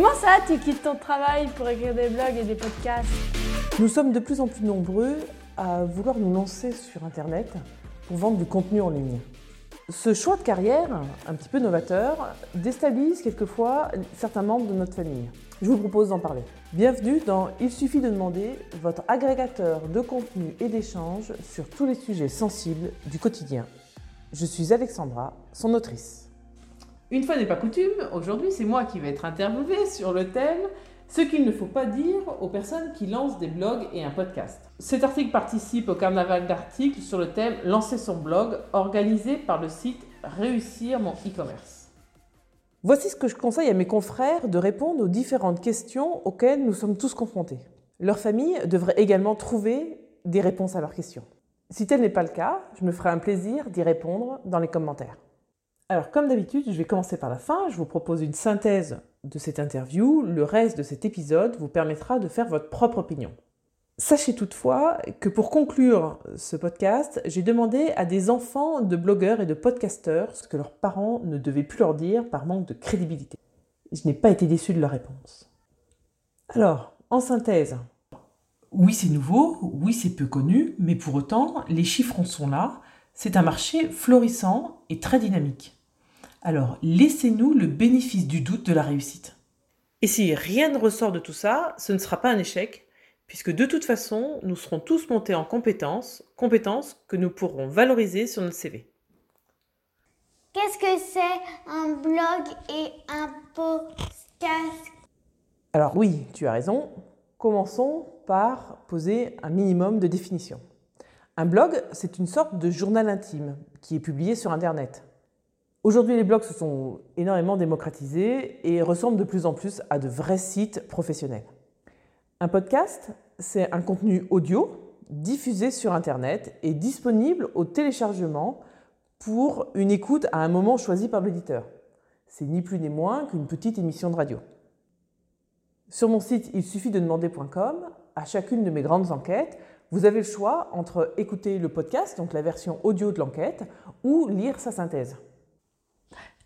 Comment ça, tu quittes ton travail pour écrire des blogs et des podcasts? Nous sommes de plus en plus nombreux à vouloir nous lancer sur Internet pour vendre du contenu en ligne. Ce choix de carrière, un petit peu novateur, déstabilise quelquefois certains membres de notre famille. Je vous propose d'en parler. Bienvenue dans Il suffit de demander, votre agrégateur de contenu et d'échanges sur tous les sujets sensibles du quotidien. Je suis Alexandra, son autrice. Une fois n'est pas coutume, aujourd'hui c'est moi qui vais être interviewée sur le thème ce qu'il ne faut pas dire aux personnes qui lancent des blogs et un podcast. Cet article participe au carnaval d'articles sur le thème Lancer son blog, organisé par le site Réussir mon e-commerce. Voici ce que je conseille à mes confrères de répondre aux différentes questions auxquelles nous sommes tous confrontés. Leur famille devrait également trouver des réponses à leurs questions. Si tel n'est pas le cas, je me ferai un plaisir d'y répondre dans les commentaires. Alors, comme d'habitude, je vais commencer par la fin. Je vous propose une synthèse de cette interview. Le reste de cet épisode vous permettra de faire votre propre opinion. Sachez toutefois que pour conclure ce podcast, j'ai demandé à des enfants de blogueurs et de podcasteurs ce que leurs parents ne devaient plus leur dire par manque de crédibilité. Je n'ai pas été déçu de leur réponse. Alors, en synthèse, oui c'est nouveau, oui c'est peu connu, mais pour autant, les chiffres en sont là. C'est un marché florissant et très dynamique. Alors, laissez-nous le bénéfice du doute de la réussite. Et si rien ne ressort de tout ça, ce ne sera pas un échec, puisque de toute façon, nous serons tous montés en compétences, compétences que nous pourrons valoriser sur notre CV. Qu'est-ce que c'est un blog et un podcast? Alors oui, tu as raison. Commençons par poser un minimum de définition. Un blog, c'est une sorte de journal intime qui est publié sur Internet. Aujourd'hui, les blogs se sont énormément démocratisés et ressemblent de plus en plus à de vrais sites professionnels. Un podcast, c'est un contenu audio diffusé sur Internet et disponible au téléchargement pour une écoute à un moment choisi par l'auditeur. C'est ni plus ni moins qu'une petite émission de radio. Sur mon site il suffit de demander.com, à chacune de mes grandes enquêtes, vous avez le choix entre écouter le podcast, donc la version audio de l'enquête, ou lire sa synthèse.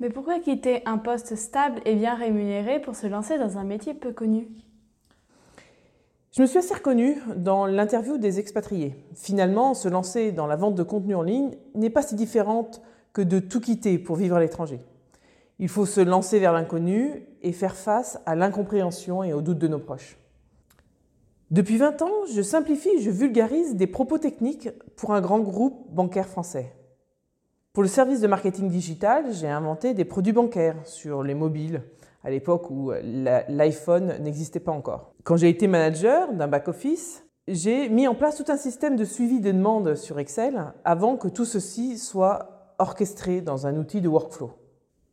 Mais pourquoi quitter un poste stable et bien rémunéré pour se lancer dans un métier peu connu? Je me suis assez reconnue dans l'interview des expatriés. Finalement, se lancer dans la vente de contenu en ligne n'est pas si différente que de tout quitter pour vivre à l'étranger. Il faut se lancer vers l'inconnu et faire face à l'incompréhension et aux doutes de nos proches. Depuis 20 ans, je simplifie je vulgarise des propos techniques pour un grand groupe bancaire français. Pour le service de marketing digital, j'ai inventé des produits bancaires sur les mobiles, à l'époque où l'iPhone n'existait pas encore. Quand j'ai été manager d'un back-office, j'ai mis en place tout un système de suivi des demandes sur Excel avant que tout ceci soit orchestré dans un outil de workflow.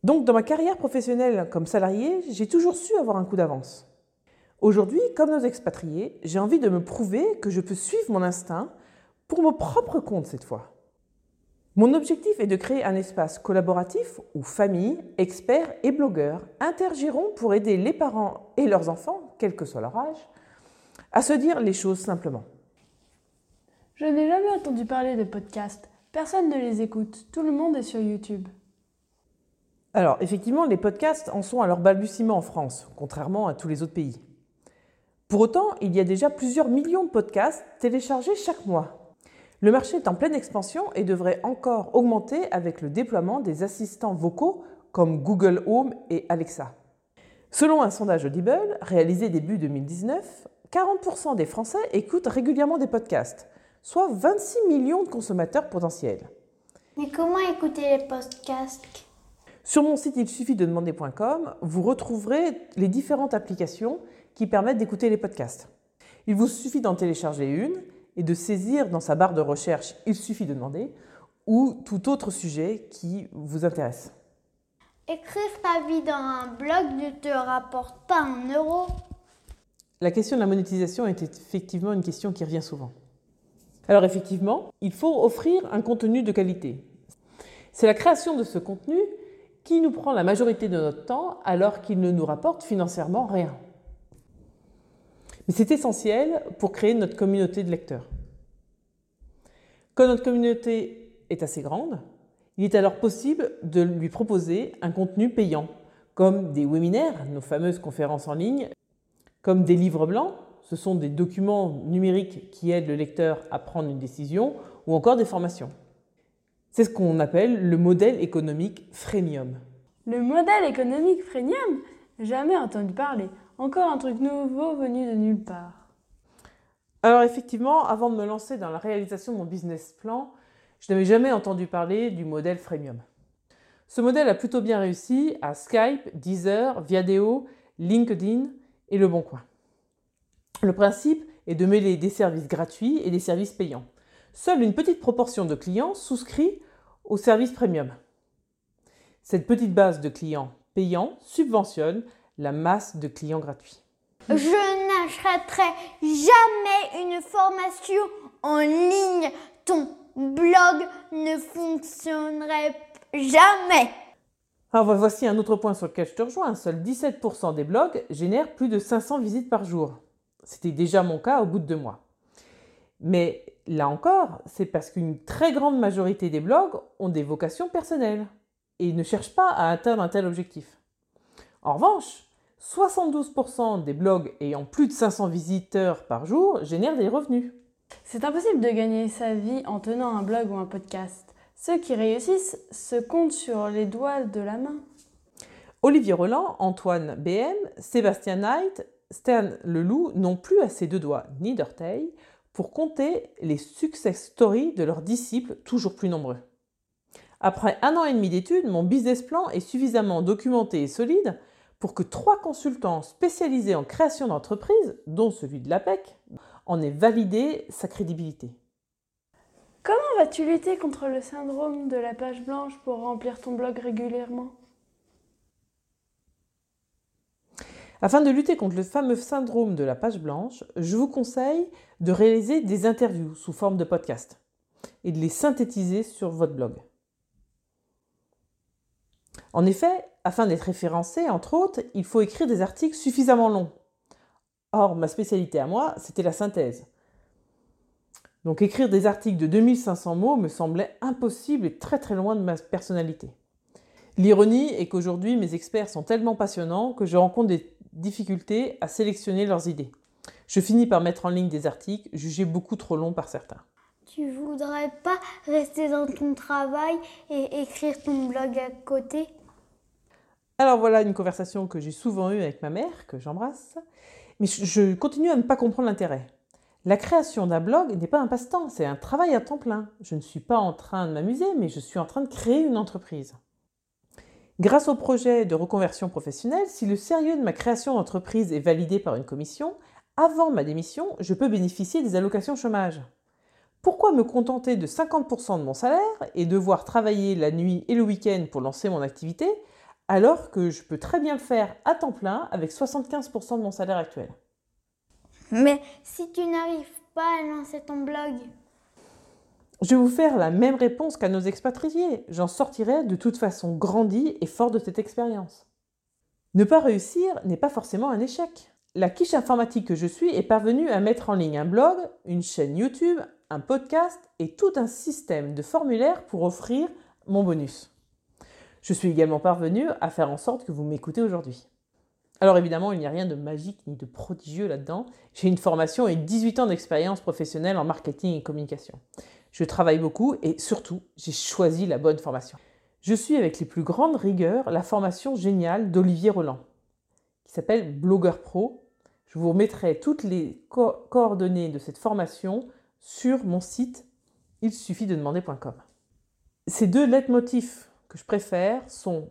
Donc dans ma carrière professionnelle comme salarié, j'ai toujours su avoir un coup d'avance. Aujourd'hui, comme nos expatriés, j'ai envie de me prouver que je peux suivre mon instinct pour mon propre compte cette fois. Mon objectif est de créer un espace collaboratif où familles, experts et blogueurs interagiront pour aider les parents et leurs enfants, quel que soit leur âge, à se dire les choses simplement. Je n'ai jamais entendu parler de podcasts. Personne ne les écoute. Tout le monde est sur YouTube. Alors, effectivement, les podcasts en sont à leur balbutiement en France, contrairement à tous les autres pays. Pour autant, il y a déjà plusieurs millions de podcasts téléchargés chaque mois. Le marché est en pleine expansion et devrait encore augmenter avec le déploiement des assistants vocaux comme Google Home et Alexa. Selon un sondage Audible réalisé début 2019, 40% des Français écoutent régulièrement des podcasts, soit 26 millions de consommateurs potentiels. Mais comment écouter les podcasts? Sur mon site il suffit de demander.com, vous retrouverez les différentes applications qui permettent d'écouter les podcasts. Il vous suffit d'en télécharger une et de saisir dans sa barre de recherche Il suffit de demander ou tout autre sujet qui vous intéresse. Écrire ta vie dans un blog ne te rapporte pas un euro La question de la monétisation est effectivement une question qui revient souvent. Alors effectivement, il faut offrir un contenu de qualité. C'est la création de ce contenu qui nous prend la majorité de notre temps alors qu'il ne nous rapporte financièrement rien. Mais c'est essentiel pour créer notre communauté de lecteurs. Quand notre communauté est assez grande, il est alors possible de lui proposer un contenu payant, comme des webinaires, nos fameuses conférences en ligne, comme des livres blancs, ce sont des documents numériques qui aident le lecteur à prendre une décision, ou encore des formations. C'est ce qu'on appelle le modèle économique freemium. Le modèle économique freemium Jamais entendu parler. Encore un truc nouveau venu de nulle part. Alors effectivement, avant de me lancer dans la réalisation de mon business plan, je n'avais jamais entendu parler du modèle freemium. Ce modèle a plutôt bien réussi à Skype, Deezer, Viadeo, LinkedIn et Le Bon Coin. Le principe est de mêler des services gratuits et des services payants. Seule une petite proportion de clients souscrit au service premium. Cette petite base de clients payants subventionne la masse de clients gratuits. Je n'achèterai jamais une formation en ligne. Ton blog ne fonctionnerait jamais. Alors voici un autre point sur lequel je te rejoins. Seuls 17% des blogs génèrent plus de 500 visites par jour. C'était déjà mon cas au bout de deux mois. Mais là encore, c'est parce qu'une très grande majorité des blogs ont des vocations personnelles et ne cherchent pas à atteindre un tel objectif. En revanche, 72% des blogs ayant plus de 500 visiteurs par jour génèrent des revenus. C'est impossible de gagner sa vie en tenant un blog ou un podcast. Ceux qui réussissent se comptent sur les doigts de la main. Olivier Roland, Antoine BM, Sébastien Knight, Stern Leloup n'ont plus assez de doigts ni d'orteils pour compter les success stories de leurs disciples toujours plus nombreux. Après un an et demi d'études, mon business plan est suffisamment documenté et solide pour que trois consultants spécialisés en création d'entreprise, dont celui de l'APEC, en aient validé sa crédibilité. Comment vas-tu lutter contre le syndrome de la page blanche pour remplir ton blog régulièrement? Afin de lutter contre le fameux syndrome de la page blanche, je vous conseille de réaliser des interviews sous forme de podcast et de les synthétiser sur votre blog. En effet, afin d'être référencé, entre autres, il faut écrire des articles suffisamment longs. Or, ma spécialité à moi, c'était la synthèse. Donc écrire des articles de 2500 mots me semblait impossible et très très loin de ma personnalité. L'ironie est qu'aujourd'hui, mes experts sont tellement passionnants que je rencontre des difficultés à sélectionner leurs idées. Je finis par mettre en ligne des articles jugés beaucoup trop longs par certains. Tu voudrais pas rester dans ton travail et écrire ton blog à côté? Alors voilà une conversation que j'ai souvent eue avec ma mère, que j'embrasse, mais je continue à ne pas comprendre l'intérêt. La création d'un blog n'est pas un passe-temps, c'est un travail à temps plein. Je ne suis pas en train de m'amuser, mais je suis en train de créer une entreprise. Grâce au projet de reconversion professionnelle, si le sérieux de ma création d'entreprise est validé par une commission, avant ma démission, je peux bénéficier des allocations chômage. Pourquoi me contenter de 50% de mon salaire et devoir travailler la nuit et le week-end pour lancer mon activité, alors que je peux très bien le faire à temps plein avec 75% de mon salaire actuel? Mais si tu n'arrives pas à lancer ton blog je vais vous faire la même réponse qu'à nos expatriés. J'en sortirai de toute façon grandi et fort de cette expérience. Ne pas réussir n'est pas forcément un échec. La quiche informatique que je suis est parvenue à mettre en ligne un blog, une chaîne YouTube, un podcast et tout un système de formulaires pour offrir mon bonus. Je suis également parvenue à faire en sorte que vous m'écoutez aujourd'hui. Alors évidemment, il n'y a rien de magique ni de prodigieux là-dedans. J'ai une formation et 18 ans d'expérience professionnelle en marketing et communication. Je travaille beaucoup et surtout, j'ai choisi la bonne formation. Je suis avec les plus grandes rigueurs la formation géniale d'Olivier Roland, qui s'appelle Blogueur Pro. Je vous remettrai toutes les coordonnées de cette formation sur mon site il suffit de demander.com. Ces deux leitmotifs que je préfère sont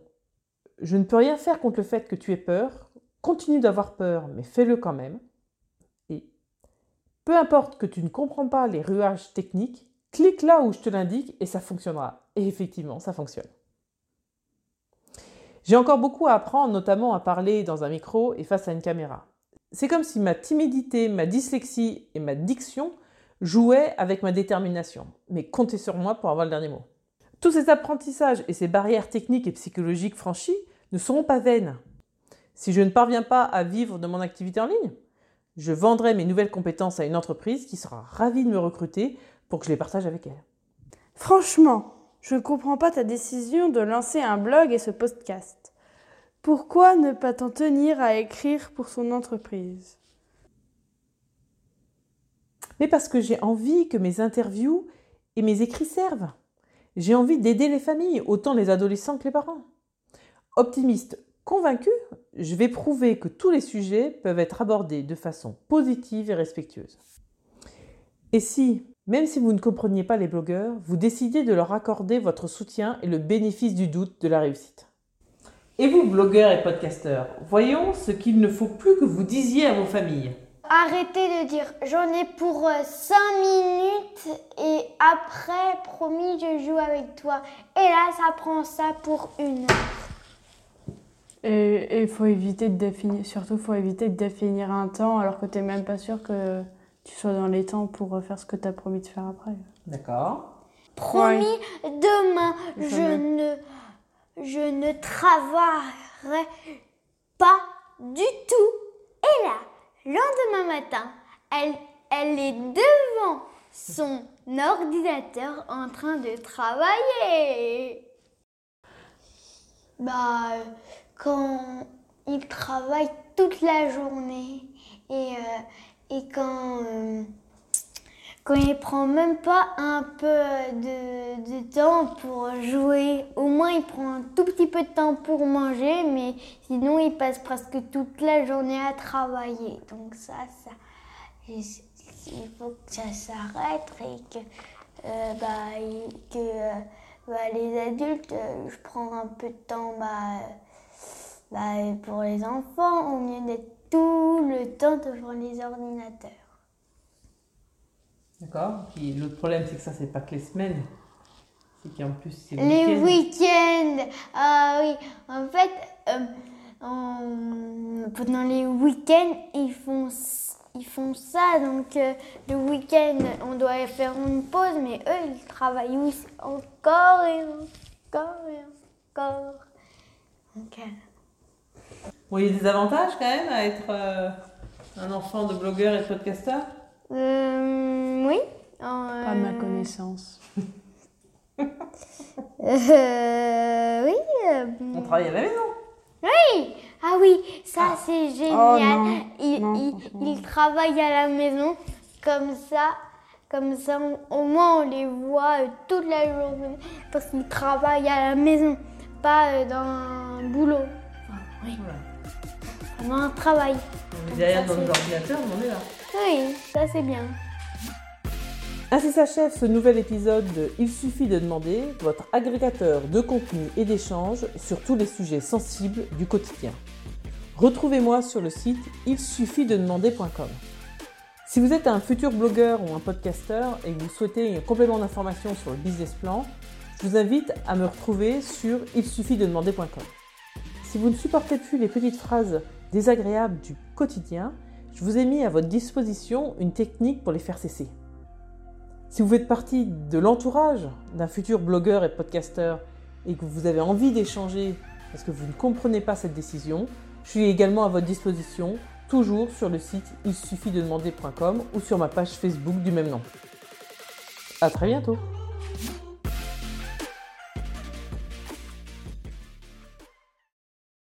je ne peux rien faire contre le fait que tu aies peur, continue d'avoir peur, mais fais-le quand même. Et peu importe que tu ne comprends pas les ruages techniques, Clique là où je te l'indique et ça fonctionnera. Et effectivement, ça fonctionne. J'ai encore beaucoup à apprendre, notamment à parler dans un micro et face à une caméra. C'est comme si ma timidité, ma dyslexie et ma diction jouaient avec ma détermination. Mais comptez sur moi pour avoir le dernier mot. Tous ces apprentissages et ces barrières techniques et psychologiques franchies ne seront pas vaines. Si je ne parviens pas à vivre de mon activité en ligne, je vendrai mes nouvelles compétences à une entreprise qui sera ravie de me recruter pour que je les partage avec elle. Franchement, je ne comprends pas ta décision de lancer un blog et ce podcast. Pourquoi ne pas t'en tenir à écrire pour son entreprise? Mais parce que j'ai envie que mes interviews et mes écrits servent. J'ai envie d'aider les familles, autant les adolescents que les parents. Optimiste convaincu, je vais prouver que tous les sujets peuvent être abordés de façon positive et respectueuse. Et si, même si vous ne compreniez pas les blogueurs, vous décidez de leur accorder votre soutien et le bénéfice du doute de la réussite. Et vous, blogueurs et podcasteurs, voyons ce qu'il ne faut plus que vous disiez à vos familles. Arrêtez de dire j'en ai pour 5 minutes et après, promis, je joue avec toi. Et là, ça prend ça pour une heure. Et il faut éviter de définir, surtout faut éviter de définir un temps alors que tu n'es même pas sûr que tu sois dans les temps pour faire ce que tu as promis de faire après. D'accord. Promis, demain, je ne, je ne travaillerai pas du tout. Et là, lendemain matin, elle, elle est devant son ordinateur en train de travailler. Bah, quand il travaille toute la journée et, euh, et quand, euh, quand il prend même pas un peu de, de, temps pour jouer, au moins il prend un tout petit peu de temps pour manger, mais sinon il passe presque toute la journée à travailler. Donc ça, ça il faut que ça s'arrête et que, euh, bah, que bah, les adultes, je prends un peu de temps bah, bah, pour les enfants au lieu d'être tout le temps devant les ordinateurs. D'accord. Puis l'autre problème, c'est que ça, c'est pas que les semaines. C'est qu'en plus, c'est les week-ends. ah oui, en fait, euh, pendant les week-ends, ils font, ils font ça. Donc, euh, le week-end, on doit faire une pause, mais eux, ils travaillent encore et encore et encore. Donc, euh, Bon, il y a des avantages quand même à être euh, un enfant de blogueur et de podcasteur euh, oui. Pas à ma connaissance. Euh, oui. euh, On travaille à la maison. oui. Ah oui, ça c'est génial. non. il, Non, il- travaille à la maison comme ça. Comme ça, on- au moins on les voit euh, toute la journée parce qu'ils travaillent à la maison, pas euh, dans un boulot. Enfin, oui, Voilà. dans un travail. On est derrière Ça, dans nos ordinateurs, on est là. Oui, ça c'est bien. Ainsi s'achève ce nouvel épisode de Il suffit de demander, votre agrégateur de contenu et d'échanges sur tous les sujets sensibles du quotidien. Retrouvez-moi sur le site il suffit de demander.com. Si vous êtes un futur blogueur ou un podcasteur et que vous souhaitez un complément d'information sur le business plan, je vous invite à me retrouver sur il suffit de demander.com. Si vous ne supportez plus les petites phrases désagréables du quotidien, je vous ai mis à votre disposition une technique pour les faire cesser. Si vous faites partie de l'entourage d'un futur blogueur et podcasteur et que vous avez envie d'échanger parce que vous ne comprenez pas cette décision, je suis également à votre disposition, toujours sur le site il suffit de demander.com ou sur ma page Facebook du même nom. À très bientôt